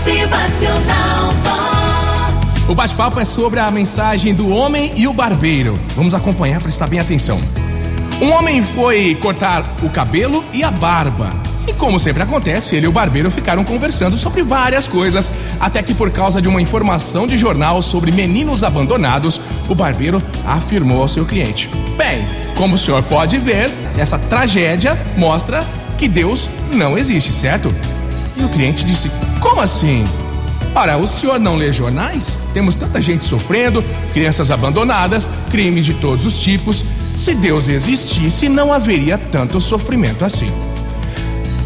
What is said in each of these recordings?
Motivacional Vox. O bate-papo é sobre a mensagem do homem e o barbeiro. Vamos acompanhar, prestar bem atenção. Um homem foi cortar o cabelo e a barba. E como sempre acontece, ele e o barbeiro ficaram conversando sobre várias coisas, até que por causa de uma informação de jornal sobre meninos abandonados, o barbeiro afirmou ao seu cliente: Bem, como o senhor pode ver, essa tragédia mostra que Deus não existe, certo? E o cliente disse: Como assim? Ora, o senhor não lê jornais? Temos tanta gente sofrendo, crianças abandonadas, crimes de todos os tipos. Se Deus existisse, não haveria tanto sofrimento assim.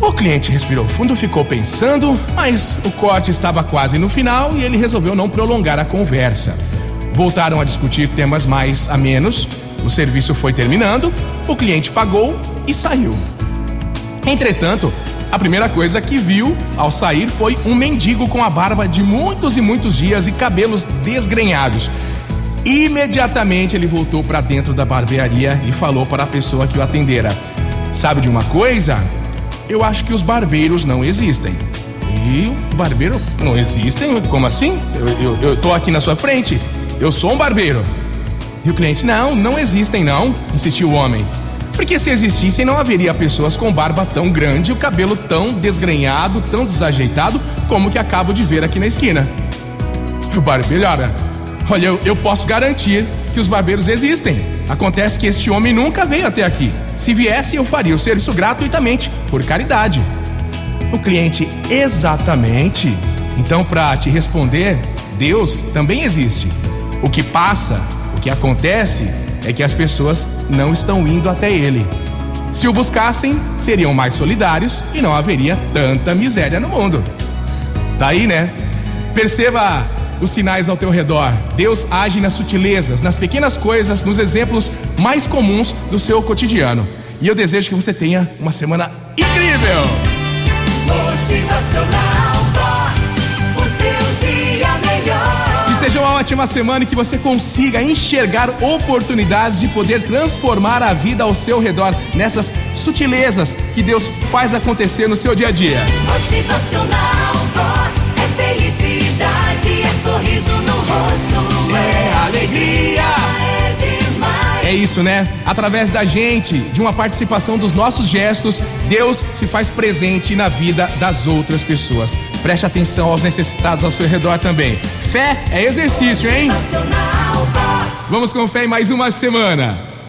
O cliente respirou fundo, ficou pensando, mas o corte estava quase no final e ele resolveu não prolongar a conversa. Voltaram a discutir temas mais a menos. O serviço foi terminando, o cliente pagou e saiu. Entretanto, a primeira coisa que viu ao sair foi um mendigo com a barba de muitos e muitos dias e cabelos desgrenhados. Imediatamente ele voltou para dentro da barbearia e falou para a pessoa que o atendera: Sabe de uma coisa? Eu acho que os barbeiros não existem. E o barbeiro não existem? Como assim? Eu, eu, eu tô aqui na sua frente. Eu sou um barbeiro. E o cliente: Não, não existem, não, insistiu o homem. Porque se existissem, não haveria pessoas com barba tão grande o cabelo tão desgrenhado, tão desajeitado, como que acabo de ver aqui na esquina. O barbeiro, olha eu, eu posso garantir que os barbeiros existem. Acontece que este homem nunca veio até aqui. Se viesse, eu faria o serviço gratuitamente, por caridade. O cliente, exatamente. Então, para te responder, Deus também existe. O que passa, o que acontece, é que as pessoas não estão indo até ele. Se o buscassem, seriam mais solidários e não haveria tanta miséria no mundo. Tá aí, né? Perceba os sinais ao teu redor. Deus age nas sutilezas, nas pequenas coisas, nos exemplos mais comuns do seu cotidiano. E eu desejo que você tenha uma semana incrível! Motivacional ótima semana e que você consiga enxergar oportunidades de poder transformar a vida ao seu redor nessas sutilezas que Deus faz acontecer no seu dia a dia. Motivacional Vox. É felicidade, isso, né? Através da gente, de uma participação dos nossos gestos, Deus se faz presente na vida das outras pessoas. Preste atenção aos necessitados ao seu redor também. Fé é exercício, hein? Vamos com fé em mais uma semana.